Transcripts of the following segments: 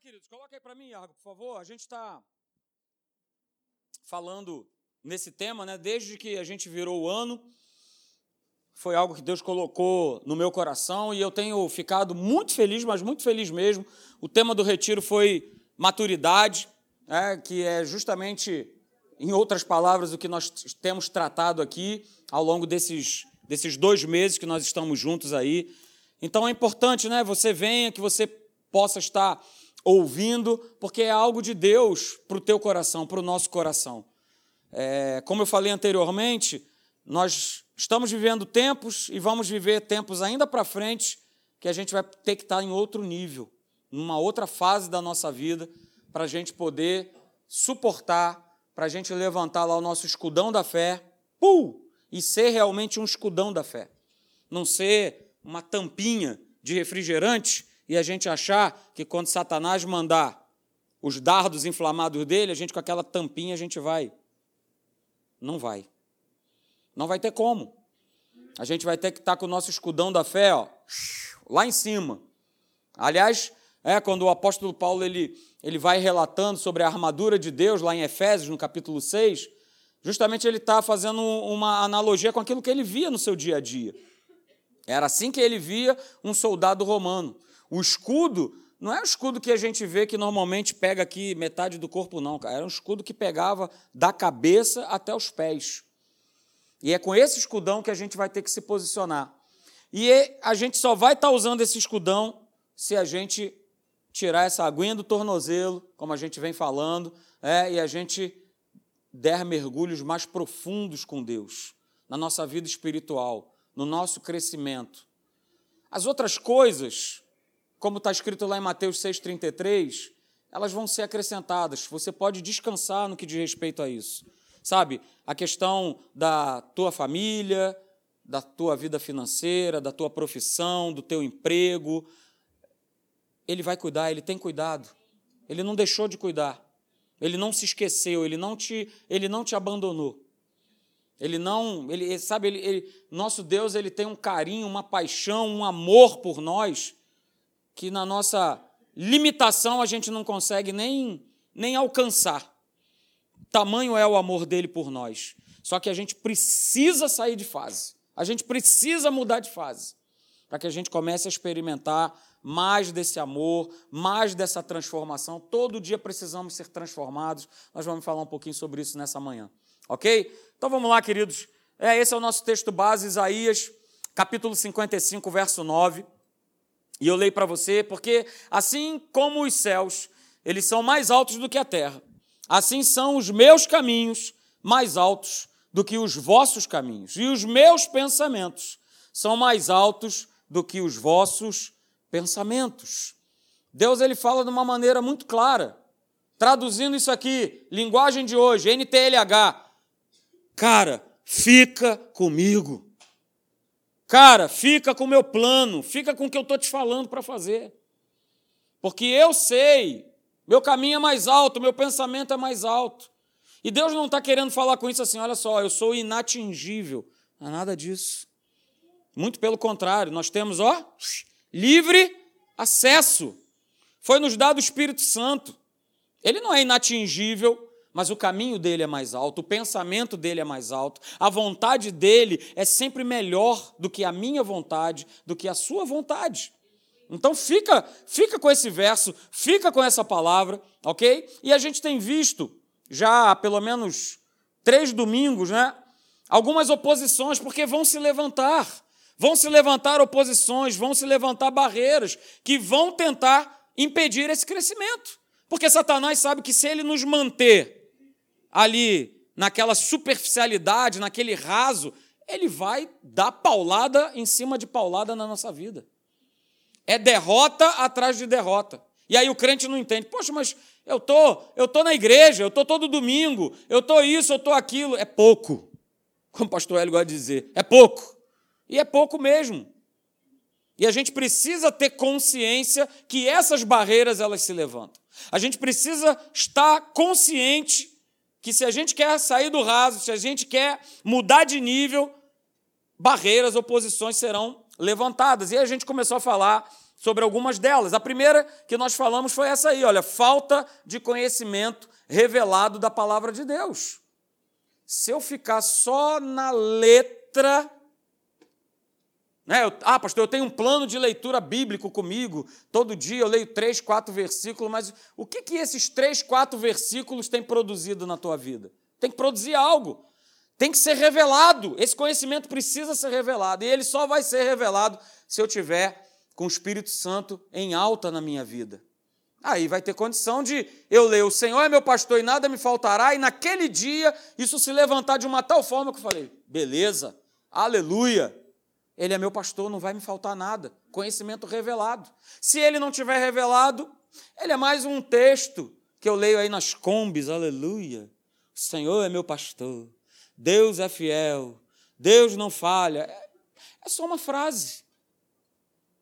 queridos, coloca aí para mim, Iago, por favor. A gente está falando nesse tema, né? Desde que a gente virou o ano, foi algo que Deus colocou no meu coração e eu tenho ficado muito feliz, mas muito feliz mesmo. O tema do retiro foi maturidade, né? que é justamente, em outras palavras, o que nós temos tratado aqui ao longo desses, desses dois meses que nós estamos juntos aí. Então é importante, né? Você venha, que você possa estar ouvindo, porque é algo de Deus para o teu coração, para o nosso coração. É, como eu falei anteriormente, nós estamos vivendo tempos e vamos viver tempos ainda para frente que a gente vai ter que estar em outro nível, numa outra fase da nossa vida, para a gente poder suportar, para a gente levantar lá o nosso escudão da fé, pum, e ser realmente um escudão da fé. Não ser uma tampinha de refrigerante e a gente achar que quando Satanás mandar os dardos inflamados dele, a gente com aquela tampinha a gente vai. Não vai. Não vai ter como. A gente vai ter que estar com o nosso escudão da fé, ó, lá em cima. Aliás, é quando o apóstolo Paulo ele, ele vai relatando sobre a armadura de Deus lá em Efésios, no capítulo 6, justamente ele está fazendo uma analogia com aquilo que ele via no seu dia a dia. Era assim que ele via um soldado romano. O escudo não é um escudo que a gente vê que normalmente pega aqui metade do corpo, não, cara. Era um escudo que pegava da cabeça até os pés. E é com esse escudão que a gente vai ter que se posicionar. E a gente só vai estar tá usando esse escudão se a gente tirar essa aguinha do tornozelo, como a gente vem falando, é, e a gente der mergulhos mais profundos com Deus, na nossa vida espiritual, no nosso crescimento. As outras coisas, como está escrito lá em Mateus 6,33, elas vão ser acrescentadas. Você pode descansar no que diz respeito a isso. Sabe, a questão da tua família, da tua vida financeira, da tua profissão, do teu emprego. Ele vai cuidar, ele tem cuidado. Ele não deixou de cuidar. Ele não se esqueceu, ele não te, ele não te abandonou. Ele não, ele sabe, ele, ele, nosso Deus ele tem um carinho, uma paixão, um amor por nós que na nossa limitação a gente não consegue nem, nem alcançar. Tamanho é o amor dele por nós. Só que a gente precisa sair de fase. A gente precisa mudar de fase para que a gente comece a experimentar mais desse amor, mais dessa transformação. Todo dia precisamos ser transformados. Nós vamos falar um pouquinho sobre isso nessa manhã. Ok? Então vamos lá, queridos. É, esse é o nosso texto base, Isaías, capítulo 55, verso 9. E eu leio para você, porque assim como os céus, eles são mais altos do que a terra, assim são os meus caminhos mais altos do que os vossos caminhos, e os meus pensamentos são mais altos do que os vossos pensamentos. Deus ele fala de uma maneira muito clara. Traduzindo isso aqui, linguagem de hoje, NTLH. Cara, fica comigo. Cara, fica com o meu plano, fica com o que eu estou te falando para fazer. Porque eu sei, meu caminho é mais alto, meu pensamento é mais alto. E Deus não está querendo falar com isso assim, olha só, eu sou inatingível. Não é nada disso. Muito pelo contrário, nós temos, ó, livre acesso. Foi nos dado o Espírito Santo. Ele não é inatingível, mas o caminho dele é mais alto, o pensamento dele é mais alto, a vontade dele é sempre melhor do que a minha vontade, do que a sua vontade. Então fica, fica com esse verso, fica com essa palavra, ok? E a gente tem visto já há pelo menos três domingos, né? Algumas oposições, porque vão se levantar, vão se levantar oposições, vão se levantar barreiras que vão tentar impedir esse crescimento. Porque Satanás sabe que se ele nos manter ali naquela superficialidade, naquele raso, ele vai dar paulada em cima de paulada na nossa vida. É derrota atrás de derrota. E aí o crente não entende. Poxa, mas eu tô, eu tô na igreja, eu tô todo domingo, eu tô isso, eu tô aquilo. É pouco. Como o pastor Hélio gosta de dizer, é pouco. E é pouco mesmo. E a gente precisa ter consciência que essas barreiras elas se levantam. A gente precisa estar consciente que se a gente quer sair do raso, se a gente quer mudar de nível, barreiras, oposições serão levantadas. E a gente começou a falar sobre algumas delas. A primeira que nós falamos foi essa aí, olha, falta de conhecimento revelado da palavra de Deus. Se eu ficar só na letra, né? Eu, ah, pastor, eu tenho um plano de leitura bíblico comigo. Todo dia eu leio três, quatro versículos, mas o que, que esses três, quatro versículos têm produzido na tua vida? Tem que produzir algo. Tem que ser revelado. Esse conhecimento precisa ser revelado. E ele só vai ser revelado se eu tiver com o Espírito Santo em alta na minha vida. Aí vai ter condição de eu ler: O Senhor é meu pastor e nada me faltará, e naquele dia isso se levantar de uma tal forma que eu falei: beleza, aleluia, ele é meu pastor, não vai me faltar nada. Conhecimento revelado. Se ele não tiver revelado, ele é mais um texto que eu leio aí nas combis, aleluia. O Senhor é meu pastor, Deus é fiel, Deus não falha. É, é só uma frase.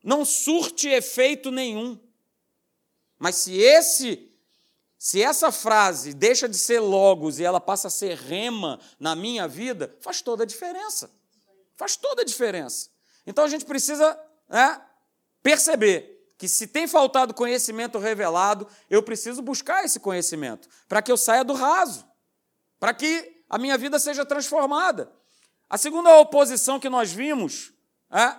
Não surte efeito nenhum. Mas se esse se essa frase deixa de ser logos e ela passa a ser rema na minha vida, faz toda a diferença. Faz toda a diferença. Então a gente precisa né, perceber que se tem faltado conhecimento revelado, eu preciso buscar esse conhecimento para que eu saia do raso, para que a minha vida seja transformada. A segunda oposição que nós vimos, é,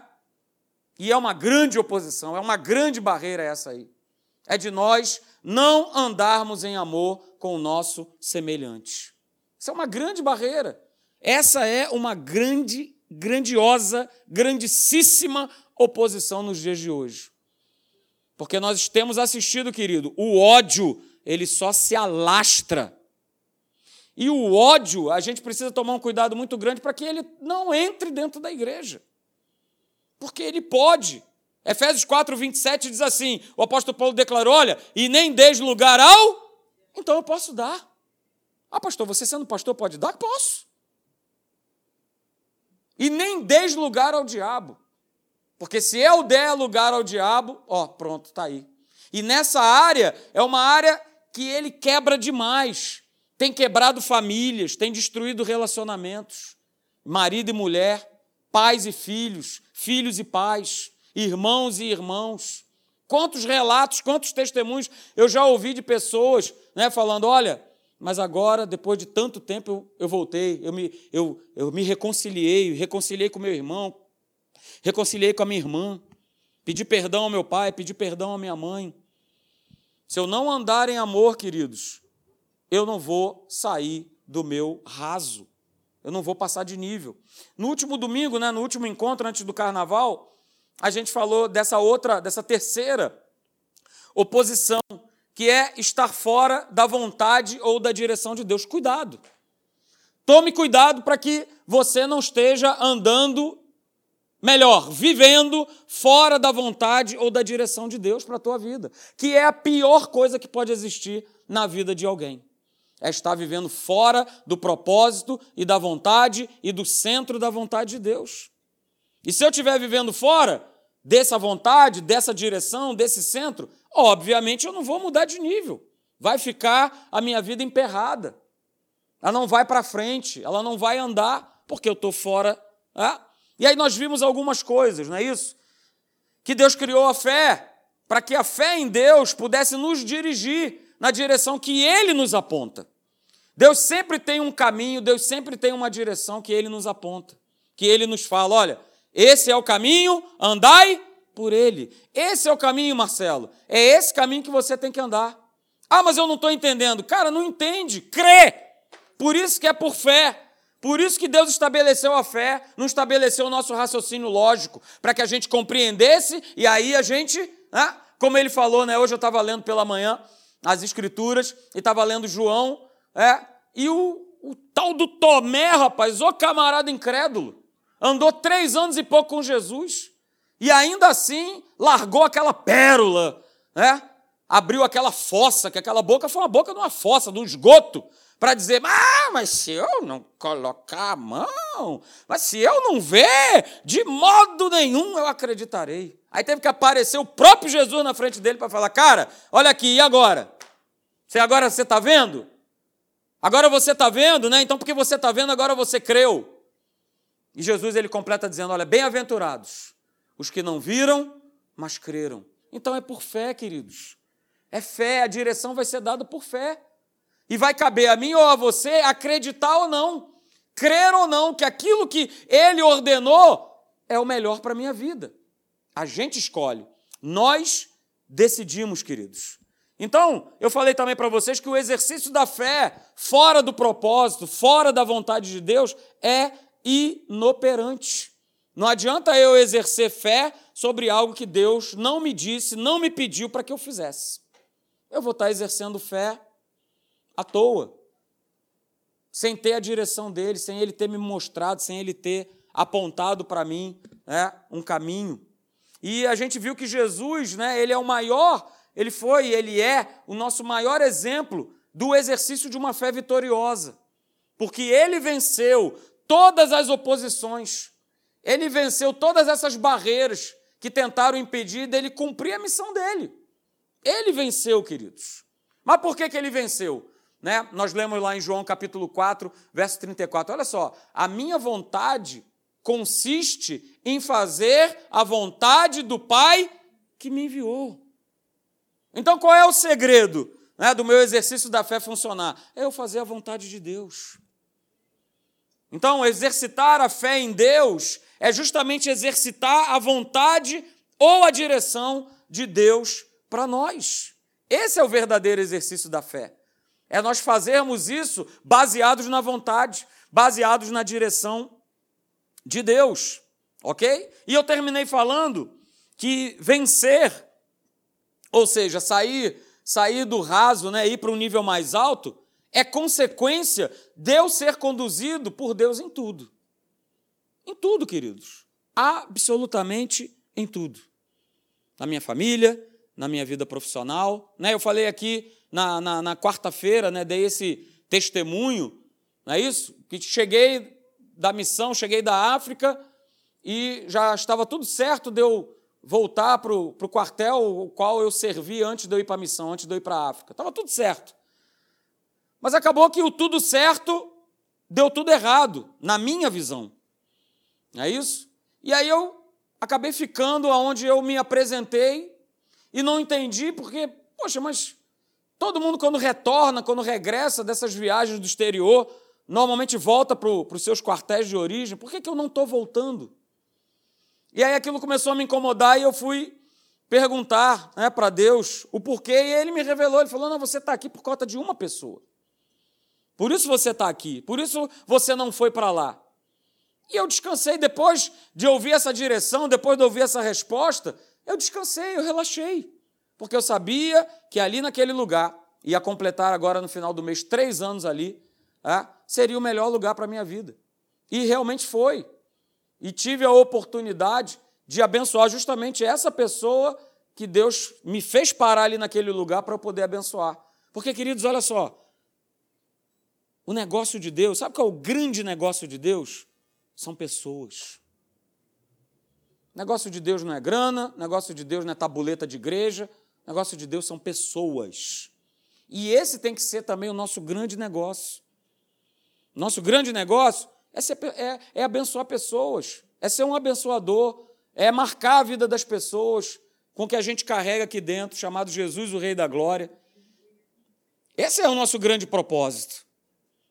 e é uma grande oposição, é uma grande barreira essa aí, é de nós não andarmos em amor com o nosso semelhante. Isso é uma grande barreira. Essa é uma grande grandiosa, grandíssima oposição nos dias de hoje. Porque nós temos assistido, querido, o ódio, ele só se alastra. E o ódio, a gente precisa tomar um cuidado muito grande para que ele não entre dentro da igreja. Porque ele pode. Efésios 4, 27 diz assim: o apóstolo Paulo declarou: olha, e nem desde lugar ao, então eu posso dar. Ah, pastor, você sendo pastor pode dar? Posso e nem deis lugar ao diabo. Porque se eu der lugar ao diabo, ó, pronto, está aí. E nessa área, é uma área que ele quebra demais. Tem quebrado famílias, tem destruído relacionamentos. Marido e mulher, pais e filhos, filhos e pais, irmãos e irmãos. Quantos relatos, quantos testemunhos eu já ouvi de pessoas né, falando: olha, mas agora, depois de tanto tempo, eu, eu voltei, eu me, eu, eu me reconciliei, reconciliei com meu irmão, reconciliei com a minha irmã, pedi perdão ao meu pai, pedi perdão à minha mãe. Se eu não andar em amor, queridos, eu não vou sair do meu raso, eu não vou passar de nível. No último domingo, né, no último encontro antes do carnaval, a gente falou dessa outra, dessa terceira oposição que é estar fora da vontade ou da direção de Deus. Cuidado. Tome cuidado para que você não esteja andando melhor, vivendo fora da vontade ou da direção de Deus para a tua vida, que é a pior coisa que pode existir na vida de alguém. É estar vivendo fora do propósito e da vontade e do centro da vontade de Deus. E se eu estiver vivendo fora dessa vontade, dessa direção, desse centro, obviamente eu não vou mudar de nível. Vai ficar a minha vida emperrada. Ela não vai para frente, ela não vai andar, porque eu estou fora. É? E aí nós vimos algumas coisas, não é isso? Que Deus criou a fé, para que a fé em Deus pudesse nos dirigir na direção que Ele nos aponta. Deus sempre tem um caminho, Deus sempre tem uma direção que Ele nos aponta, que Ele nos fala: olha, esse é o caminho, andai por ele. Esse é o caminho, Marcelo. É esse caminho que você tem que andar. Ah, mas eu não estou entendendo. Cara, não entende. Crê. Por isso que é por fé. Por isso que Deus estabeleceu a fé, não estabeleceu o nosso raciocínio lógico, para que a gente compreendesse e aí a gente, né, como ele falou, né, hoje eu estava lendo pela manhã as Escrituras e estava lendo João, é, e o, o tal do Tomé, rapaz, o camarada incrédulo, andou três anos e pouco com Jesus. E ainda assim largou aquela pérola, né? abriu aquela fossa, que aquela boca foi uma boca de uma fossa, de um esgoto, para dizer: ah, mas se eu não colocar a mão, mas se eu não ver, de modo nenhum eu acreditarei. Aí teve que aparecer o próprio Jesus na frente dele para falar: cara, olha aqui, e agora? Você agora você está vendo? Agora você está vendo, né? Então, porque você está vendo, agora você creu. E Jesus ele completa dizendo: olha, bem-aventurados os que não viram, mas creram. Então é por fé, queridos. É fé, a direção vai ser dada por fé. E vai caber a mim ou a você acreditar ou não, crer ou não que aquilo que ele ordenou é o melhor para a minha vida. A gente escolhe. Nós decidimos, queridos. Então, eu falei também para vocês que o exercício da fé, fora do propósito, fora da vontade de Deus, é inoperante. Não adianta eu exercer fé sobre algo que Deus não me disse, não me pediu para que eu fizesse. Eu vou estar exercendo fé à toa, sem ter a direção dele, sem ele ter me mostrado, sem ele ter apontado para mim né, um caminho. E a gente viu que Jesus, né, ele é o maior, ele foi, ele é o nosso maior exemplo do exercício de uma fé vitoriosa. Porque ele venceu todas as oposições, ele venceu todas essas barreiras que tentaram impedir dele cumprir a missão dele. Ele venceu, queridos. Mas por que, que ele venceu? Né? Nós lemos lá em João capítulo 4, verso 34. Olha só, a minha vontade consiste em fazer a vontade do Pai que me enviou. Então, qual é o segredo né, do meu exercício da fé funcionar? É eu fazer a vontade de Deus. Então, exercitar a fé em Deus é justamente exercitar a vontade ou a direção de Deus para nós. Esse é o verdadeiro exercício da fé. É nós fazermos isso baseados na vontade, baseados na direção de Deus, ok? E eu terminei falando que vencer, ou seja, sair, sair do raso, né, ir para um nível mais alto, é consequência de eu ser conduzido por Deus em tudo. Em tudo, queridos. Absolutamente em tudo. Na minha família, na minha vida profissional. Né? Eu falei aqui na, na, na quarta-feira, né, dei esse testemunho, não é isso? Que cheguei da missão, cheguei da África e já estava tudo certo de eu voltar para o quartel o qual eu servi antes de eu ir para a missão, antes de eu ir para a África. Estava tudo certo. Mas acabou que o tudo certo deu tudo errado, na minha visão. Não é isso? E aí eu acabei ficando onde eu me apresentei e não entendi porque, poxa, mas todo mundo quando retorna, quando regressa dessas viagens do exterior, normalmente volta para os seus quartéis de origem, por que, que eu não estou voltando? E aí aquilo começou a me incomodar e eu fui perguntar né, para Deus o porquê, e ele me revelou, ele falou, não, você está aqui por conta de uma pessoa. Por isso você está aqui, por isso você não foi para lá. E eu descansei depois de ouvir essa direção, depois de ouvir essa resposta, eu descansei, eu relaxei, porque eu sabia que ali naquele lugar, ia completar agora no final do mês três anos ali, é, seria o melhor lugar para a minha vida. E realmente foi. E tive a oportunidade de abençoar justamente essa pessoa que Deus me fez parar ali naquele lugar para eu poder abençoar. Porque, queridos, olha só, o negócio de Deus, sabe qual é o grande negócio de Deus? São pessoas. Negócio de Deus não é grana, negócio de Deus não é tabuleta de igreja, negócio de Deus são pessoas. E esse tem que ser também o nosso grande negócio. Nosso grande negócio é, ser, é, é abençoar pessoas, é ser um abençoador, é marcar a vida das pessoas com o que a gente carrega aqui dentro, chamado Jesus, o Rei da Glória. Esse é o nosso grande propósito.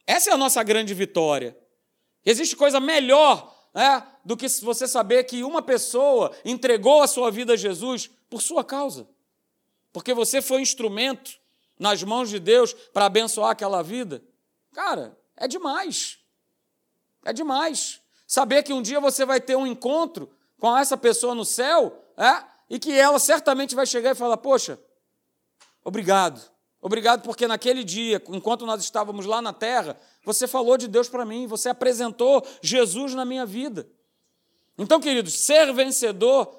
Essa é a nossa grande vitória. Existe coisa melhor né, do que você saber que uma pessoa entregou a sua vida a Jesus por sua causa. Porque você foi instrumento nas mãos de Deus para abençoar aquela vida. Cara, é demais. É demais. Saber que um dia você vai ter um encontro com essa pessoa no céu é, e que ela certamente vai chegar e falar: Poxa, obrigado. Obrigado porque naquele dia, enquanto nós estávamos lá na terra, você falou de Deus para mim, você apresentou Jesus na minha vida. Então, queridos, ser vencedor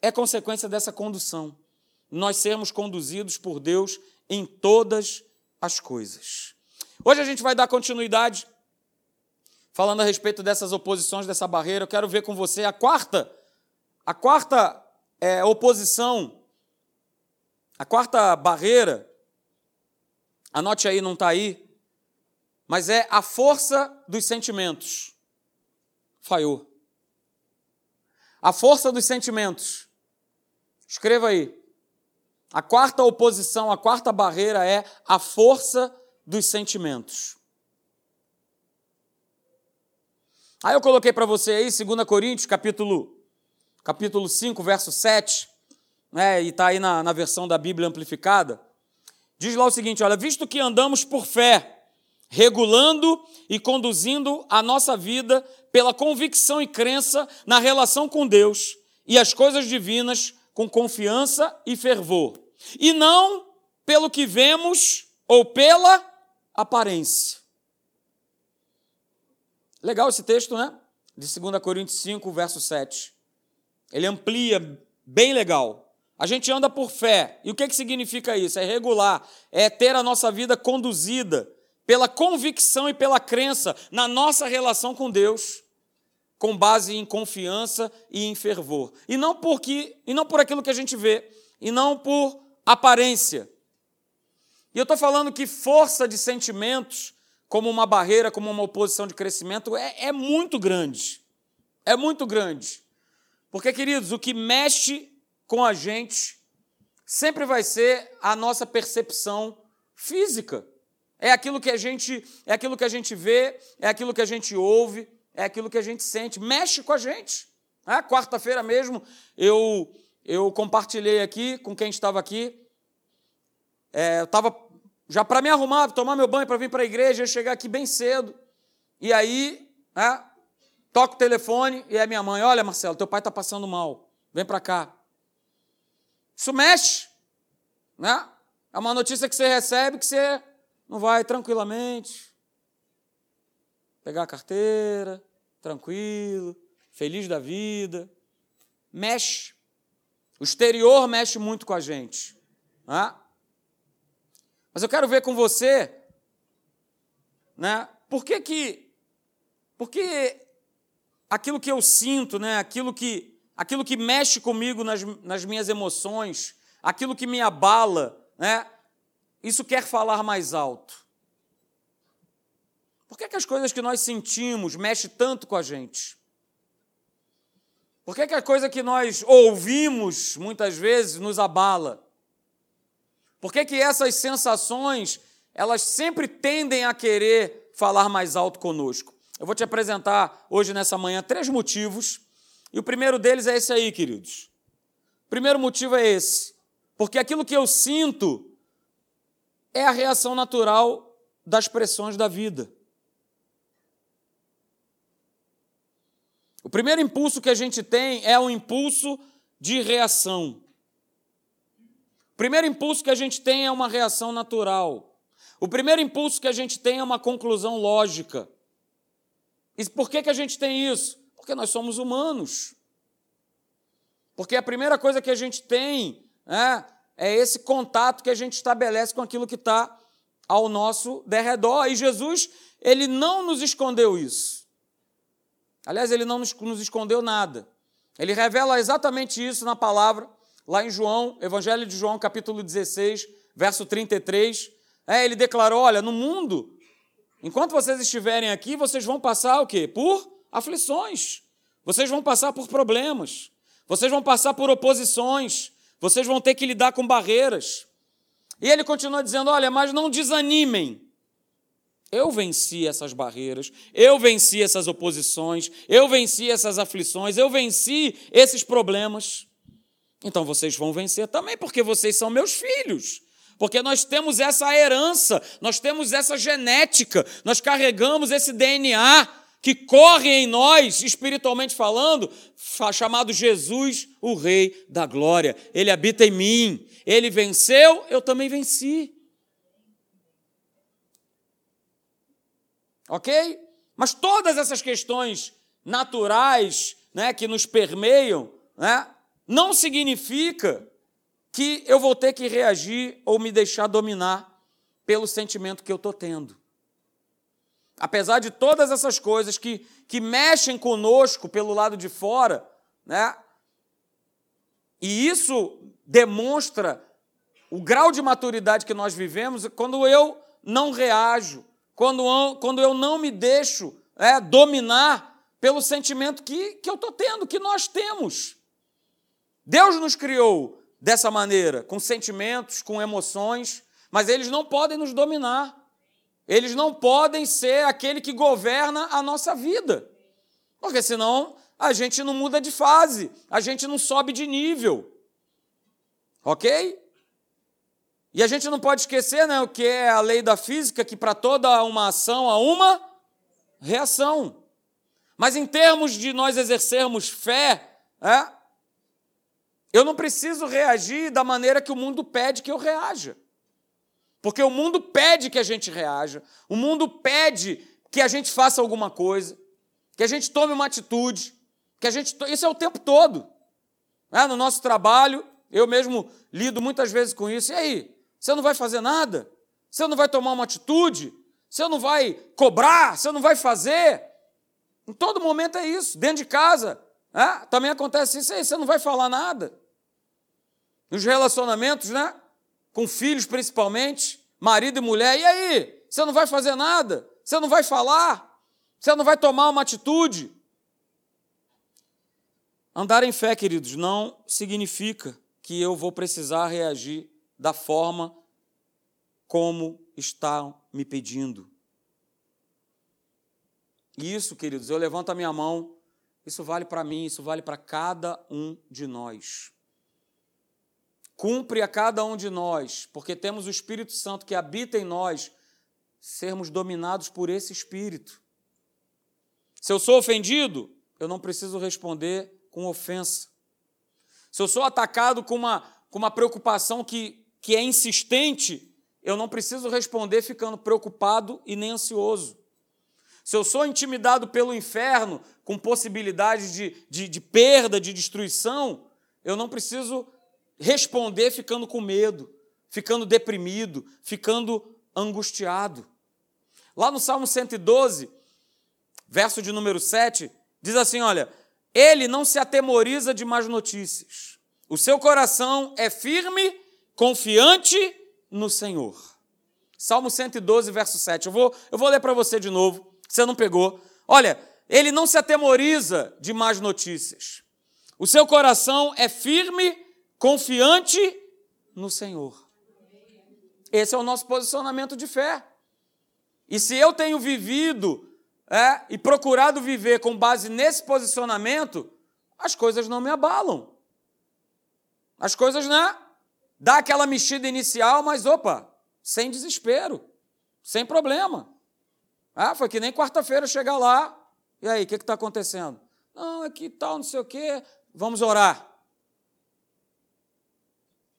é consequência dessa condução. Nós sermos conduzidos por Deus em todas as coisas. Hoje a gente vai dar continuidade falando a respeito dessas oposições, dessa barreira. Eu quero ver com você a quarta, a quarta é, oposição, a quarta barreira anote aí, não está aí, mas é a força dos sentimentos. Falhou. A força dos sentimentos. Escreva aí. A quarta oposição, a quarta barreira é a força dos sentimentos. Aí eu coloquei para você aí, 2 Coríntios, capítulo, capítulo 5, verso 7, né, e está aí na, na versão da Bíblia amplificada. Diz lá o seguinte: olha, visto que andamos por fé, regulando e conduzindo a nossa vida pela convicção e crença na relação com Deus e as coisas divinas com confiança e fervor, e não pelo que vemos ou pela aparência. Legal esse texto, né? De 2 Coríntios 5, verso 7. Ele amplia, bem legal. A gente anda por fé. E o que, que significa isso? É regular, é ter a nossa vida conduzida pela convicção e pela crença na nossa relação com Deus, com base em confiança e em fervor. E não porque, e não por aquilo que a gente vê, e não por aparência. E eu estou falando que força de sentimentos como uma barreira, como uma oposição de crescimento, é, é muito grande. É muito grande. Porque, queridos, o que mexe com a gente sempre vai ser a nossa percepção física. É aquilo que a gente, é aquilo que a gente vê, é aquilo que a gente ouve, é aquilo que a gente sente, mexe com a gente. É, Quarta-feira mesmo eu eu compartilhei aqui com quem estava aqui. É, eu estava já para me arrumar, tomar meu banho para vir para a igreja, chegar aqui bem cedo. E aí, né, toco o telefone e é minha mãe: Olha, Marcelo, teu pai está passando mal, vem para cá. Isso mexe, né? É uma notícia que você recebe que você não vai tranquilamente pegar a carteira, tranquilo, feliz da vida. Mexe. O exterior mexe muito com a gente. Né? Mas eu quero ver com você, né? Por que que, aquilo que eu sinto, né? Aquilo que, aquilo que mexe comigo nas, nas minhas emoções, aquilo que me abala, né? Isso quer falar mais alto. Por que, que as coisas que nós sentimos mexem tanto com a gente? Por que, que a coisa que nós ouvimos muitas vezes nos abala? Por que, que essas sensações, elas sempre tendem a querer falar mais alto conosco? Eu vou te apresentar hoje, nessa manhã, três motivos. E o primeiro deles é esse aí, queridos. O primeiro motivo é esse. Porque aquilo que eu sinto é a reação natural das pressões da vida. O primeiro impulso que a gente tem é o impulso de reação primeiro impulso que a gente tem é uma reação natural. O primeiro impulso que a gente tem é uma conclusão lógica. E por que, que a gente tem isso? Porque nós somos humanos. Porque a primeira coisa que a gente tem é, é esse contato que a gente estabelece com aquilo que está ao nosso derredor. E Jesus, ele não nos escondeu isso. Aliás, ele não nos, nos escondeu nada. Ele revela exatamente isso na palavra lá em João, Evangelho de João, capítulo 16, verso 33, é, ele declarou: olha, no mundo, enquanto vocês estiverem aqui, vocês vão passar o quê? Por aflições, vocês vão passar por problemas, vocês vão passar por oposições, vocês vão ter que lidar com barreiras. E ele continua dizendo: olha, mas não desanimem. Eu venci essas barreiras, eu venci essas oposições, eu venci essas aflições, eu venci esses problemas. Então vocês vão vencer também, porque vocês são meus filhos. Porque nós temos essa herança, nós temos essa genética, nós carregamos esse DNA que corre em nós, espiritualmente falando, chamado Jesus, o Rei da Glória. Ele habita em mim. Ele venceu, eu também venci. Ok? Mas todas essas questões naturais né, que nos permeiam, né, não significa que eu vou ter que reagir ou me deixar dominar pelo sentimento que eu estou tendo. Apesar de todas essas coisas que, que mexem conosco pelo lado de fora, né? E isso demonstra o grau de maturidade que nós vivemos quando eu não reajo, quando eu, quando eu não me deixo é, dominar pelo sentimento que, que eu estou tendo, que nós temos. Deus nos criou dessa maneira, com sentimentos, com emoções, mas eles não podem nos dominar. Eles não podem ser aquele que governa a nossa vida. Porque senão a gente não muda de fase, a gente não sobe de nível. Ok? E a gente não pode esquecer né, o que é a lei da física, que para toda uma ação há uma reação. Mas em termos de nós exercermos fé, é, eu não preciso reagir da maneira que o mundo pede que eu reaja. Porque o mundo pede que a gente reaja, o mundo pede que a gente faça alguma coisa, que a gente tome uma atitude, que a gente. Isso é o tempo todo. É, no nosso trabalho, eu mesmo lido muitas vezes com isso. E aí? Você não vai fazer nada? Você não vai tomar uma atitude? Você não vai cobrar? Você não vai fazer? Em todo momento é isso. Dentro de casa, é, também acontece isso aí. Você não vai falar nada. Nos relacionamentos, né? Com filhos principalmente, marido e mulher. E aí? Você não vai fazer nada? Você não vai falar? Você não vai tomar uma atitude? Andar em fé, queridos, não significa que eu vou precisar reagir da forma como estão me pedindo. Isso, queridos, eu levanto a minha mão, isso vale para mim, isso vale para cada um de nós. Cumpre a cada um de nós, porque temos o Espírito Santo que habita em nós, sermos dominados por esse Espírito. Se eu sou ofendido, eu não preciso responder com ofensa. Se eu sou atacado com uma, com uma preocupação que que é insistente, eu não preciso responder ficando preocupado e nem ansioso. Se eu sou intimidado pelo inferno, com possibilidades de, de, de perda, de destruição, eu não preciso responder ficando com medo, ficando deprimido, ficando angustiado. Lá no Salmo 112, verso de número 7, diz assim: Olha, ele não se atemoriza de más notícias, o seu coração é firme confiante no Senhor. Salmo 112, verso 7. Eu vou, eu vou ler para você de novo, você não pegou. Olha, ele não se atemoriza de más notícias. O seu coração é firme, confiante no Senhor. Esse é o nosso posicionamento de fé. E se eu tenho vivido é, e procurado viver com base nesse posicionamento, as coisas não me abalam. As coisas, né? dá aquela mexida inicial, mas opa, sem desespero, sem problema. Ah, foi que nem quarta-feira chegar lá, e aí, o que está acontecendo? Não, é tal, não sei o quê, vamos orar.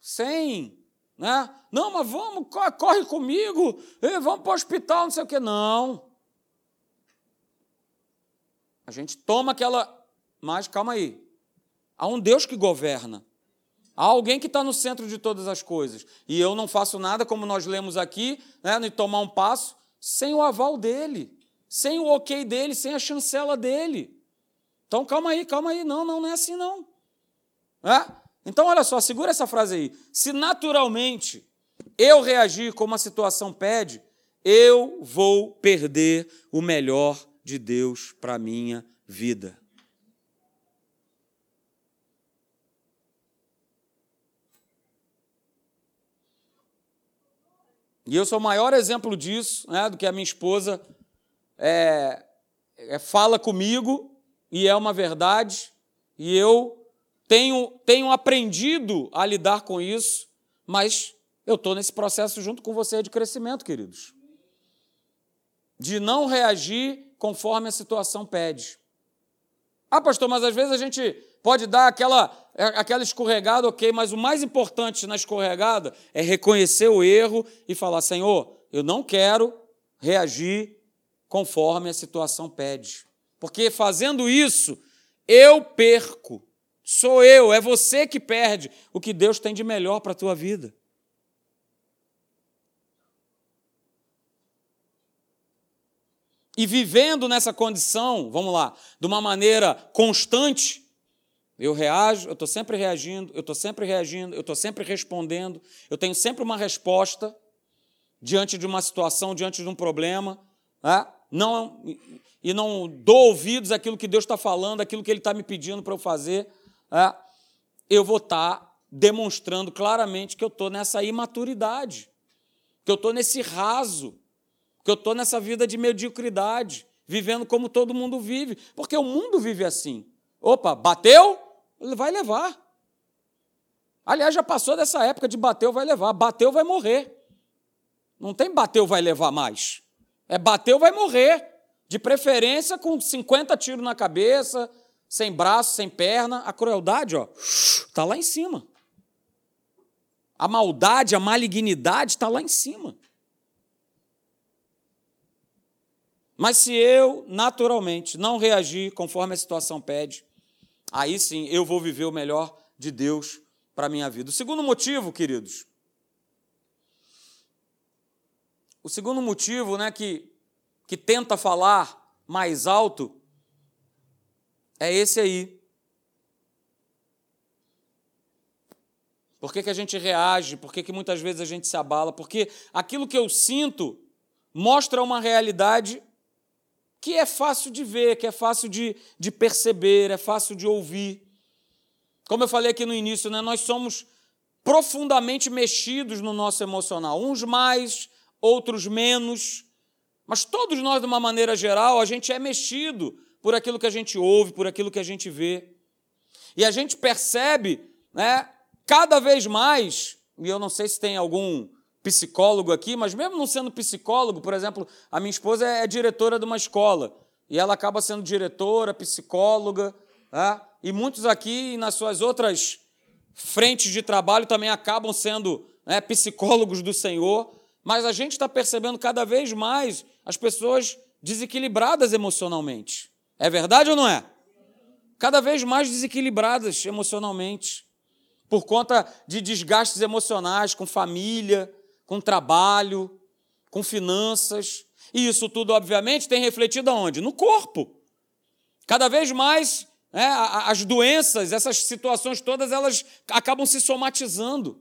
Sem, né? Não, mas vamos, corre comigo, vamos para o hospital, não sei o quê. Não. A gente toma aquela. Mas calma aí. Há um Deus que governa. Há alguém que está no centro de todas as coisas. E eu não faço nada, como nós lemos aqui, né, de tomar um passo, sem o aval dele, sem o ok dele, sem a chancela dele. Então, calma aí, calma aí. Não, não, não é assim, não. É? Então, olha só, segura essa frase aí. Se naturalmente eu reagir como a situação pede, eu vou perder o melhor de Deus para a minha vida. E eu sou o maior exemplo disso, né, do que a minha esposa é, é, fala comigo e é uma verdade, e eu tenho, tenho aprendido a lidar com isso, mas eu estou nesse processo junto com você de crescimento, queridos. De não reagir conforme a situação pede. Ah, pastor, mas às vezes a gente pode dar aquela, é, aquela escorregada, ok, mas o mais importante na escorregada é reconhecer o erro e falar: Senhor, eu não quero reagir conforme a situação pede. Porque fazendo isso, eu perco. Sou eu, é você que perde o que Deus tem de melhor para a tua vida. E vivendo nessa condição, vamos lá, de uma maneira constante, eu reajo, eu estou sempre reagindo, eu estou sempre reagindo, eu estou sempre respondendo, eu tenho sempre uma resposta diante de uma situação, diante de um problema, né? não, e não dou ouvidos àquilo que Deus está falando, àquilo que Ele está me pedindo para eu fazer, né? eu vou estar tá demonstrando claramente que eu estou nessa imaturidade, que eu estou nesse raso, que eu estou nessa vida de mediocridade, vivendo como todo mundo vive, porque o mundo vive assim. Opa, bateu? Vai levar. Aliás, já passou dessa época de bateu, vai levar. Bateu, vai morrer. Não tem bateu, vai levar mais. É bateu, vai morrer. De preferência com 50 tiros na cabeça, sem braço, sem perna. A crueldade, ó, está lá em cima. A maldade, a malignidade está lá em cima. Mas se eu, naturalmente, não reagir conforme a situação pede, aí sim eu vou viver o melhor de Deus para a minha vida. O segundo motivo, queridos, o segundo motivo né, que, que tenta falar mais alto é esse aí. Por que, que a gente reage? Por que, que muitas vezes a gente se abala? Porque aquilo que eu sinto mostra uma realidade que é fácil de ver, que é fácil de, de perceber, é fácil de ouvir. Como eu falei aqui no início, né, nós somos profundamente mexidos no nosso emocional, uns mais, outros menos, mas todos nós, de uma maneira geral, a gente é mexido por aquilo que a gente ouve, por aquilo que a gente vê. E a gente percebe né, cada vez mais, e eu não sei se tem algum psicólogo aqui, mas mesmo não sendo psicólogo, por exemplo, a minha esposa é diretora de uma escola, e ela acaba sendo diretora, psicóloga, né? e muitos aqui nas suas outras frentes de trabalho também acabam sendo né, psicólogos do Senhor, mas a gente está percebendo cada vez mais as pessoas desequilibradas emocionalmente. É verdade ou não é? Cada vez mais desequilibradas emocionalmente por conta de desgastes emocionais com família, com trabalho, com finanças. E isso tudo, obviamente, tem refletido aonde? No corpo. Cada vez mais né, as doenças, essas situações todas, elas acabam se somatizando.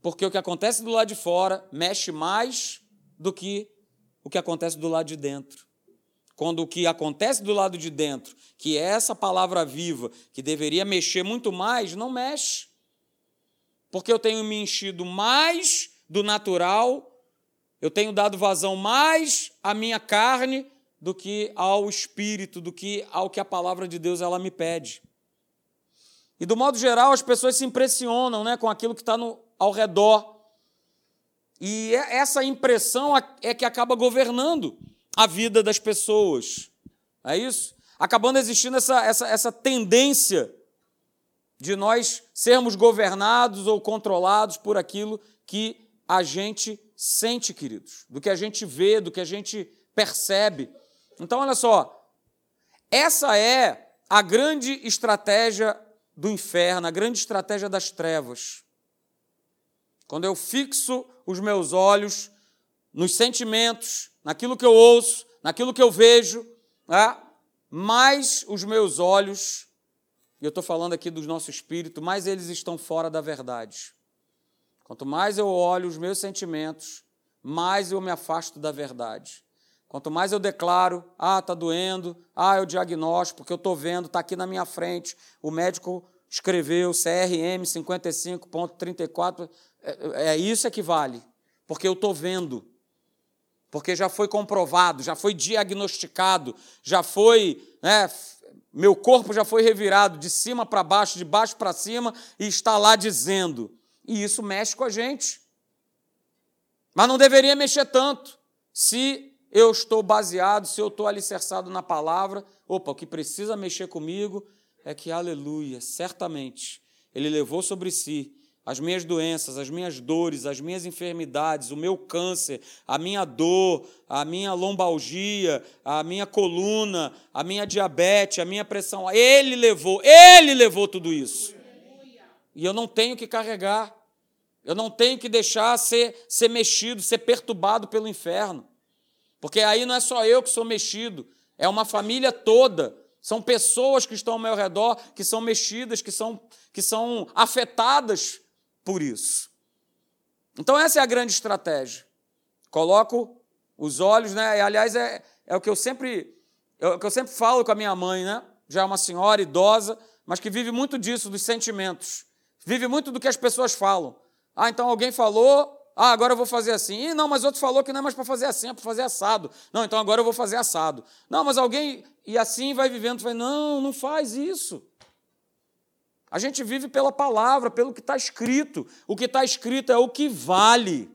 Porque o que acontece do lado de fora mexe mais do que o que acontece do lado de dentro quando o que acontece do lado de dentro, que é essa palavra viva, que deveria mexer muito mais, não mexe. Porque eu tenho me enchido mais do natural, eu tenho dado vazão mais à minha carne do que ao espírito, do que ao que a palavra de Deus ela me pede. E do modo geral, as pessoas se impressionam né, com aquilo que está ao redor. E essa impressão é que acaba governando a vida das pessoas. É isso? Acabando existindo essa, essa, essa tendência de nós sermos governados ou controlados por aquilo que a gente sente, queridos, do que a gente vê, do que a gente percebe. Então, olha só, essa é a grande estratégia do inferno, a grande estratégia das trevas. Quando eu fixo os meus olhos nos sentimentos, naquilo que eu ouço, naquilo que eu vejo, né? mais os meus olhos, e eu estou falando aqui do nosso espírito, mais eles estão fora da verdade. Quanto mais eu olho os meus sentimentos, mais eu me afasto da verdade. Quanto mais eu declaro, ah, está doendo, ah, é o diagnóstico, porque eu estou vendo, está aqui na minha frente, o médico escreveu CRM 55.34, é, é isso é que vale, porque eu estou vendo porque já foi comprovado, já foi diagnosticado, já foi, né, meu corpo já foi revirado de cima para baixo, de baixo para cima, e está lá dizendo. E isso mexe com a gente. Mas não deveria mexer tanto. Se eu estou baseado, se eu estou alicerçado na palavra, opa, o que precisa mexer comigo é que, aleluia, certamente, ele levou sobre si as minhas doenças, as minhas dores, as minhas enfermidades, o meu câncer, a minha dor, a minha lombalgia, a minha coluna, a minha diabetes, a minha pressão. Ele levou, ele levou tudo isso. E eu não tenho que carregar. Eu não tenho que deixar ser, ser mexido, ser perturbado pelo inferno. Porque aí não é só eu que sou mexido, é uma família toda. São pessoas que estão ao meu redor que são mexidas, que são, que são afetadas por isso. Então, essa é a grande estratégia. Coloco os olhos, né? E, aliás, é, é o que eu sempre é o que eu sempre falo com a minha mãe, né? Já é uma senhora idosa, mas que vive muito disso, dos sentimentos. Vive muito do que as pessoas falam. Ah, então alguém falou, ah, agora eu vou fazer assim. Ih, não, mas outro falou que não é mais para fazer assim, é para fazer assado. Não, então agora eu vou fazer assado. Não, mas alguém. E assim vai vivendo. Vai, não, não faz isso. A gente vive pela palavra, pelo que está escrito. O que está escrito é o que vale.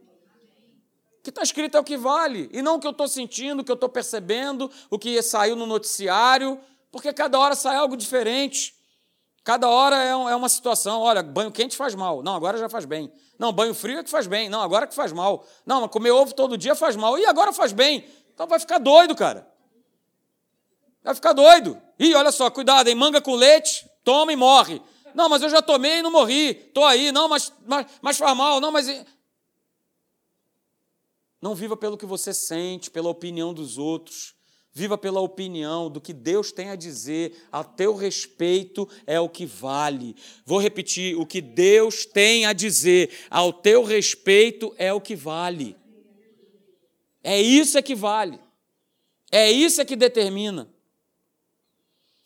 O que está escrito é o que vale. E não o que eu estou sentindo, o que eu estou percebendo, o que saiu no noticiário, porque cada hora sai algo diferente. Cada hora é, é uma situação. Olha, banho quente faz mal. Não, agora já faz bem. Não, banho frio é que faz bem. Não, agora que faz mal. Não, comer ovo todo dia faz mal. E agora faz bem. Então vai ficar doido, cara. Vai ficar doido. Ih, olha só, cuidado, hein? Manga com leite, toma e morre. Não, mas eu já tomei e não morri. Estou aí. Não, mas, mas, mas faz mal. Não, mas. Não viva pelo que você sente, pela opinião dos outros. Viva pela opinião do que Deus tem a dizer, a teu respeito é o que vale. Vou repetir: o que Deus tem a dizer ao teu respeito é o que vale. É isso é que vale. É isso é que determina.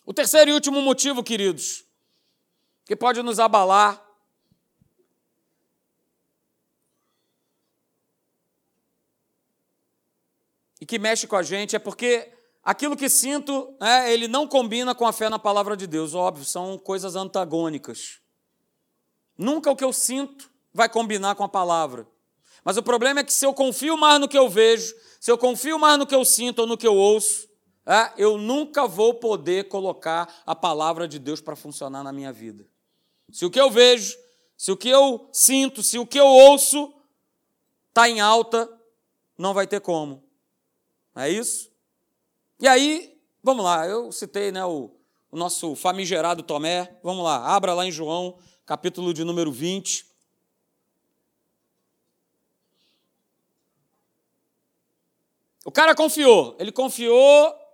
O terceiro e último motivo, queridos, que pode nos abalar e que mexe com a gente é porque aquilo que sinto, né, ele não combina com a fé na palavra de Deus. Óbvio, são coisas antagônicas. Nunca o que eu sinto vai combinar com a palavra. Mas o problema é que se eu confio mais no que eu vejo, se eu confio mais no que eu sinto ou no que eu ouço, é, eu nunca vou poder colocar a palavra de Deus para funcionar na minha vida. Se o que eu vejo, se o que eu sinto, se o que eu ouço está em alta, não vai ter como. É isso? E aí, vamos lá, eu citei né, o, o nosso famigerado Tomé. Vamos lá, abra lá em João, capítulo de número 20. O cara confiou, ele confiou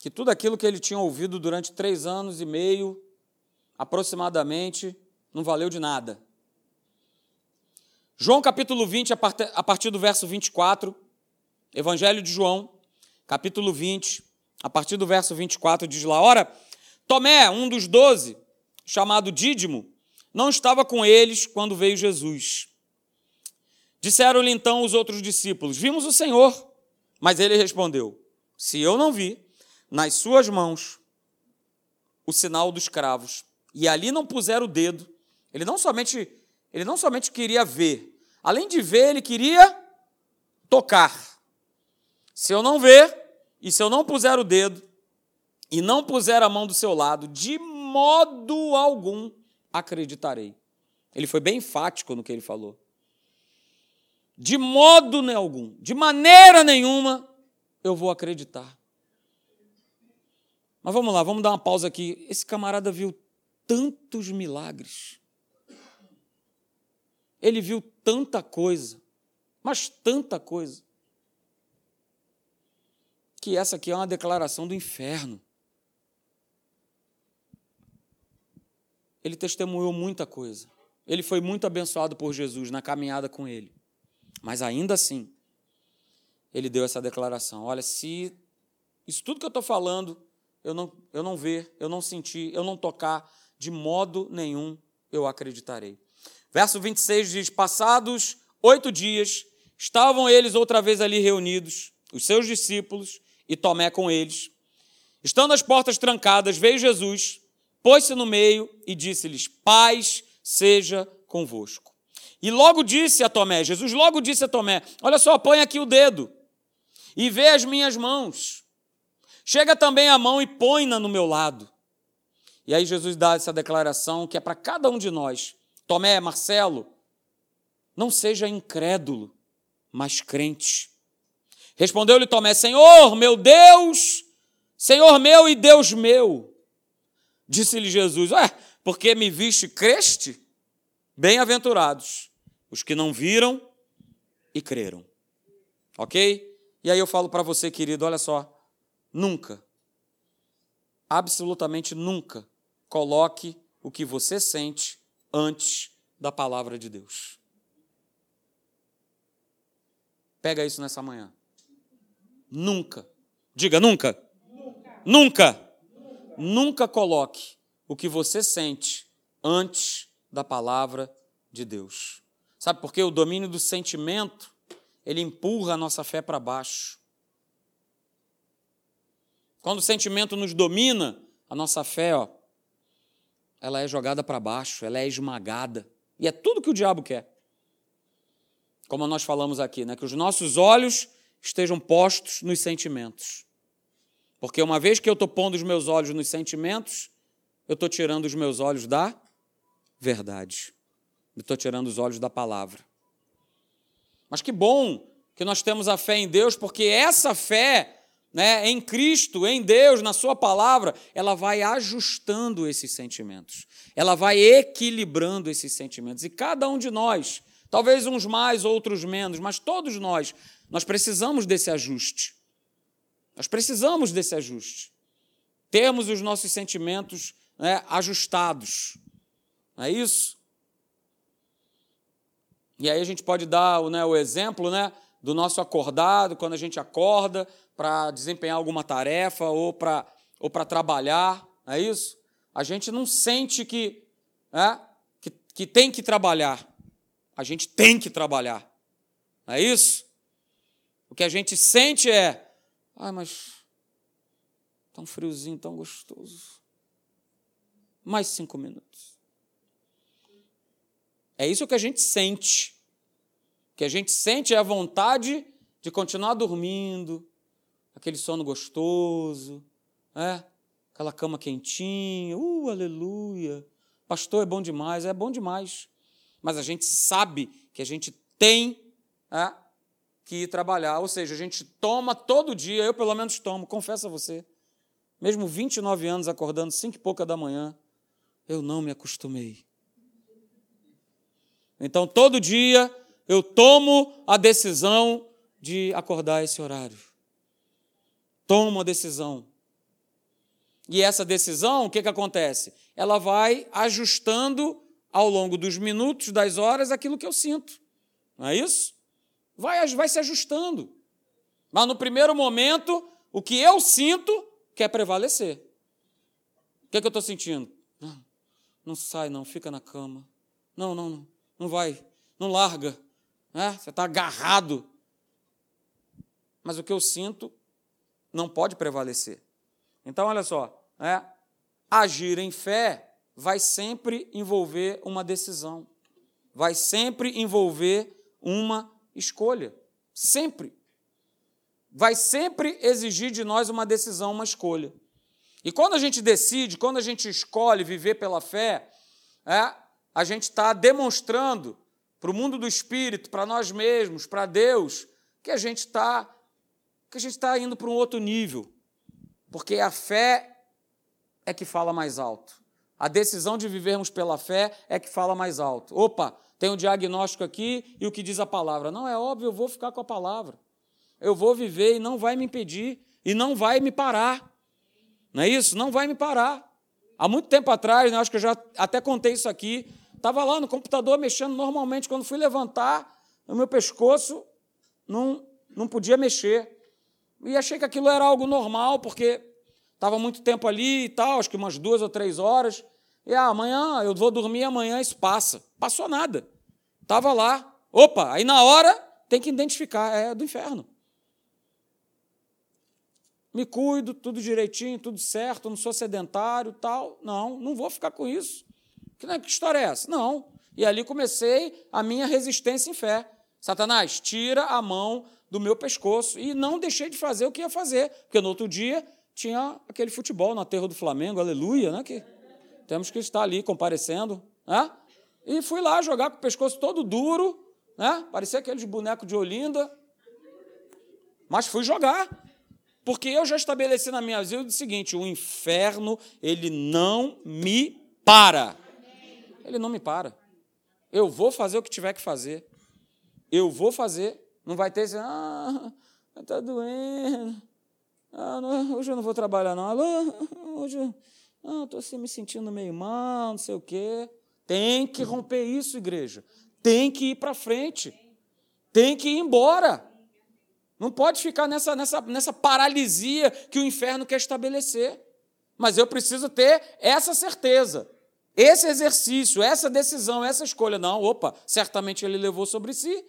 que tudo aquilo que ele tinha ouvido durante três anos e meio, aproximadamente, não valeu de nada. João capítulo 20, a partir do verso 24, Evangelho de João, capítulo 20, a partir do verso 24, diz lá: Ora, Tomé, um dos doze, chamado Dídimo, não estava com eles quando veio Jesus. Disseram-lhe então os outros discípulos: Vimos o Senhor. Mas ele respondeu: Se eu não vi nas suas mãos o sinal dos cravos, e ali não puser o dedo ele não somente, ele não somente queria ver, além de ver, ele queria tocar. Se eu não ver, e se eu não puser o dedo, e não puser a mão do seu lado, de modo algum acreditarei. Ele foi bem enfático no que ele falou. De modo algum, de maneira nenhuma, eu vou acreditar. Mas vamos lá, vamos dar uma pausa aqui. Esse camarada viu tantos milagres. Ele viu tanta coisa, mas tanta coisa, que essa aqui é uma declaração do inferno. Ele testemunhou muita coisa. Ele foi muito abençoado por Jesus na caminhada com ele. Mas ainda assim, ele deu essa declaração: olha, se isso tudo que eu estou falando eu não, eu não ver, eu não sentir, eu não tocar, de modo nenhum eu acreditarei. Verso 26 diz: Passados oito dias, estavam eles outra vez ali reunidos, os seus discípulos e Tomé com eles. Estando as portas trancadas, veio Jesus, pôs-se no meio e disse-lhes: Paz seja convosco. E logo disse a Tomé, Jesus logo disse a Tomé: Olha só, põe aqui o dedo e vê as minhas mãos. Chega também a mão e põe-na no meu lado. E aí Jesus dá essa declaração que é para cada um de nós. Tomé, Marcelo, não seja incrédulo, mas crente. Respondeu-lhe Tomé: Senhor, meu Deus, Senhor meu e Deus meu. Disse-lhe Jesus: Ué, porque me viste, creste? Bem-aventurados os que não viram e creram. Ok? E aí eu falo para você, querido, olha só, nunca, absolutamente nunca, coloque o que você sente antes da palavra de Deus. Pega isso nessa manhã. nunca, diga nunca, nunca, nunca, nunca coloque o que você sente antes da palavra de Deus. Sabe por quê? O domínio do sentimento, ele empurra a nossa fé para baixo. Quando o sentimento nos domina, a nossa fé, ó, ela é jogada para baixo, ela é esmagada. E é tudo que o diabo quer. Como nós falamos aqui, né? que os nossos olhos estejam postos nos sentimentos. Porque uma vez que eu estou pondo os meus olhos nos sentimentos, eu estou tirando os meus olhos da verdade. Eu estou tirando os olhos da palavra. Mas que bom que nós temos a fé em Deus, porque essa fé né, em Cristo, em Deus, na Sua palavra, ela vai ajustando esses sentimentos, ela vai equilibrando esses sentimentos. E cada um de nós, talvez uns mais, outros menos, mas todos nós, nós precisamos desse ajuste. Nós precisamos desse ajuste. Termos os nossos sentimentos né, ajustados. Não é isso? E aí a gente pode dar né, o exemplo né, do nosso acordado, quando a gente acorda, para desempenhar alguma tarefa ou para ou trabalhar, não é isso? A gente não sente que, é, que, que tem que trabalhar. A gente tem que trabalhar. Não é isso? O que a gente sente é, ai, mas tão friozinho, tão gostoso. Mais cinco minutos. É isso que a gente sente. O que a gente sente é a vontade de continuar dormindo, aquele sono gostoso, é? aquela cama quentinha, uh, aleluia. Pastor, é bom demais, é bom demais. Mas a gente sabe que a gente tem é, que ir trabalhar, ou seja, a gente toma todo dia, eu pelo menos tomo, confesso a você, mesmo 29 anos acordando cinco e pouca da manhã, eu não me acostumei. Então, todo dia eu tomo a decisão de acordar esse horário toma uma decisão. E essa decisão, o que, que acontece? Ela vai ajustando ao longo dos minutos, das horas, aquilo que eu sinto. Não é isso? Vai, vai se ajustando. Mas no primeiro momento, o que eu sinto quer prevalecer. O que, é que eu estou sentindo? Não, não sai, não, fica na cama. Não, não, não, não vai, não larga. Né? Você está agarrado. Mas o que eu sinto não pode prevalecer. Então, olha só, é, agir em fé vai sempre envolver uma decisão, vai sempre envolver uma escolha. Sempre. Vai sempre exigir de nós uma decisão, uma escolha. E quando a gente decide, quando a gente escolhe viver pela fé, é, a gente está demonstrando para o mundo do espírito, para nós mesmos, para Deus, que a gente está que a gente está indo para um outro nível, porque a fé é que fala mais alto. A decisão de vivermos pela fé é que fala mais alto. Opa, tem um diagnóstico aqui e o que diz a palavra. Não, é óbvio, eu vou ficar com a palavra. Eu vou viver e não vai me impedir, e não vai me parar. Não é isso? Não vai me parar. Há muito tempo atrás, né, acho que eu já até contei isso aqui, estava lá no computador mexendo normalmente, quando fui levantar, o meu pescoço não, não podia mexer. E achei que aquilo era algo normal, porque estava muito tempo ali e tal, acho que umas duas ou três horas. E ah, amanhã eu vou dormir, amanhã isso passa. Passou nada. Estava lá. Opa, aí na hora tem que identificar, é do inferno. Me cuido, tudo direitinho, tudo certo, não sou sedentário, tal. Não, não vou ficar com isso. Que, que história é essa? Não. E ali comecei a minha resistência em fé. Satanás, tira a mão do meu pescoço. E não deixei de fazer o que ia fazer, porque no outro dia tinha aquele futebol no aterro do Flamengo, aleluia, né? Que temos que estar ali comparecendo. Né? E fui lá jogar com o pescoço todo duro, né? parecia aqueles bonecos de Olinda. Mas fui jogar. Porque eu já estabeleci na minha vida o seguinte: o inferno, ele não me para. Ele não me para. Eu vou fazer o que tiver que fazer. Eu vou fazer não vai ter assim, ah, está doendo. Ah, não, hoje eu não vou trabalhar, não. Alô, hoje eu ah, estou assim, me sentindo meio mal, não sei o quê. Tem que romper isso, igreja. Tem que ir para frente. Tem que ir embora. Não pode ficar nessa, nessa, nessa paralisia que o inferno quer estabelecer. Mas eu preciso ter essa certeza, esse exercício, essa decisão, essa escolha. Não, opa, certamente ele levou sobre si.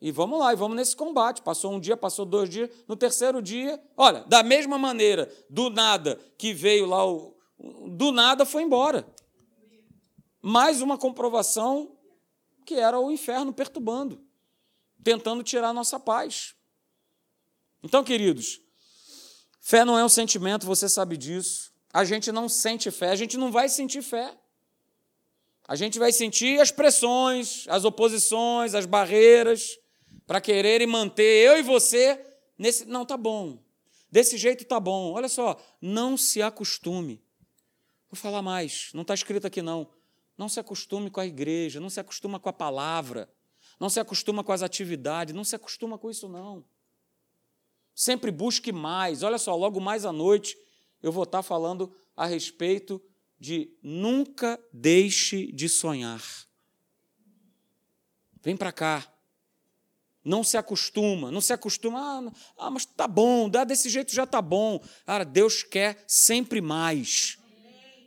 E vamos lá, e vamos nesse combate. Passou um dia, passou dois dias, no terceiro dia, olha, da mesma maneira, do nada que veio lá, o, do nada foi embora. Mais uma comprovação que era o inferno perturbando, tentando tirar a nossa paz. Então, queridos, fé não é um sentimento, você sabe disso. A gente não sente fé, a gente não vai sentir fé. A gente vai sentir as pressões, as oposições, as barreiras para quererem manter eu e você nesse. Não, tá bom. Desse jeito tá bom. Olha só, não se acostume. Vou falar mais, não está escrito aqui não. Não se acostume com a igreja, não se acostuma com a palavra, não se acostuma com as atividades, não se acostuma com isso não. Sempre busque mais. Olha só, logo mais à noite eu vou estar falando a respeito de nunca deixe de sonhar. Vem para cá. Não se acostuma, não se acostuma, ah, ah, mas tá bom, dá desse jeito já tá bom. Cara, Deus quer sempre mais.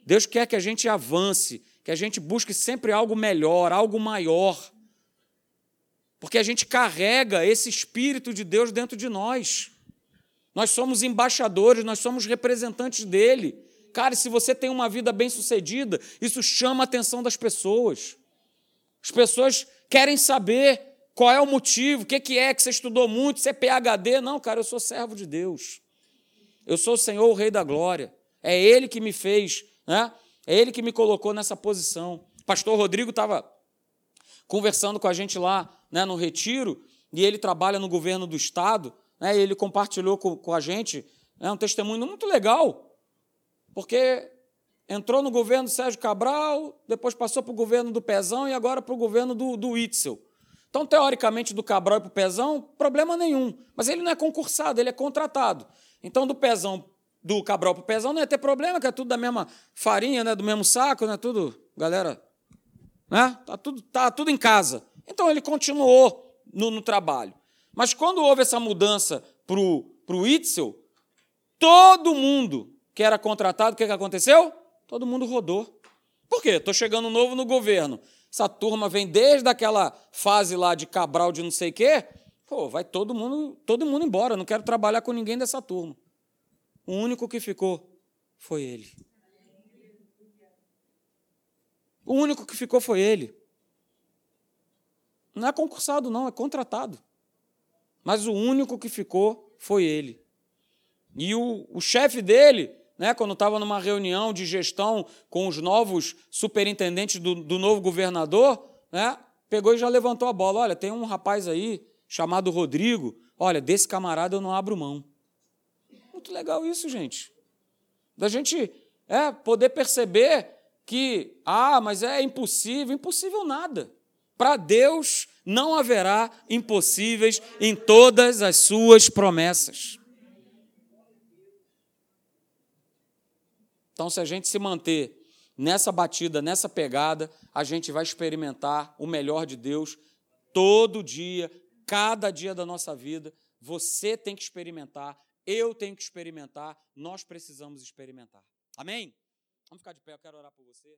Deus quer que a gente avance, que a gente busque sempre algo melhor, algo maior. Porque a gente carrega esse Espírito de Deus dentro de nós. Nós somos embaixadores, nós somos representantes dele. Cara, se você tem uma vida bem-sucedida, isso chama a atenção das pessoas. As pessoas querem saber qual é o motivo, o que é que você estudou muito, você é PhD. Não, cara, eu sou servo de Deus. Eu sou o Senhor, o Rei da Glória. É Ele que me fez, né? é Ele que me colocou nessa posição. Pastor Rodrigo estava conversando com a gente lá né, no retiro, e ele trabalha no governo do Estado, né, ele compartilhou com, com a gente né, um testemunho muito legal, porque entrou no governo do Sérgio Cabral, depois passou para o governo do Pezão e agora para o governo do, do Itzel. Então, teoricamente, do Cabral para o Pezão, problema nenhum. Mas ele não é concursado, ele é contratado. Então, do Pezão, do Cabral para o Pezão, não ia ter problema, que é tudo da mesma farinha, né, do mesmo saco, né, tudo, galera, né, tá tudo, tá tudo em casa. Então, ele continuou no, no trabalho. Mas quando houve essa mudança para o Itzel, todo mundo que era contratado, o que, que aconteceu? Todo mundo rodou. Por quê? Estou chegando novo no governo. Essa turma vem desde aquela fase lá de Cabral de não sei o quê. Pô, vai todo mundo, todo mundo embora. Não quero trabalhar com ninguém dessa turma. O único que ficou foi ele. O único que ficou foi ele. Não é concursado, não, é contratado. Mas o único que ficou foi ele. E o, o chefe dele, né, quando estava numa reunião de gestão com os novos superintendentes do, do novo governador, né, pegou e já levantou a bola. Olha, tem um rapaz aí chamado Rodrigo. Olha, desse camarada eu não abro mão. Muito legal isso, gente. Da gente é, poder perceber que, ah, mas é impossível. Impossível nada. Para Deus não haverá impossíveis em todas as suas promessas. Então, se a gente se manter nessa batida, nessa pegada, a gente vai experimentar o melhor de Deus todo dia, cada dia da nossa vida. Você tem que experimentar, eu tenho que experimentar, nós precisamos experimentar. Amém? Vamos ficar de pé, eu quero orar por você.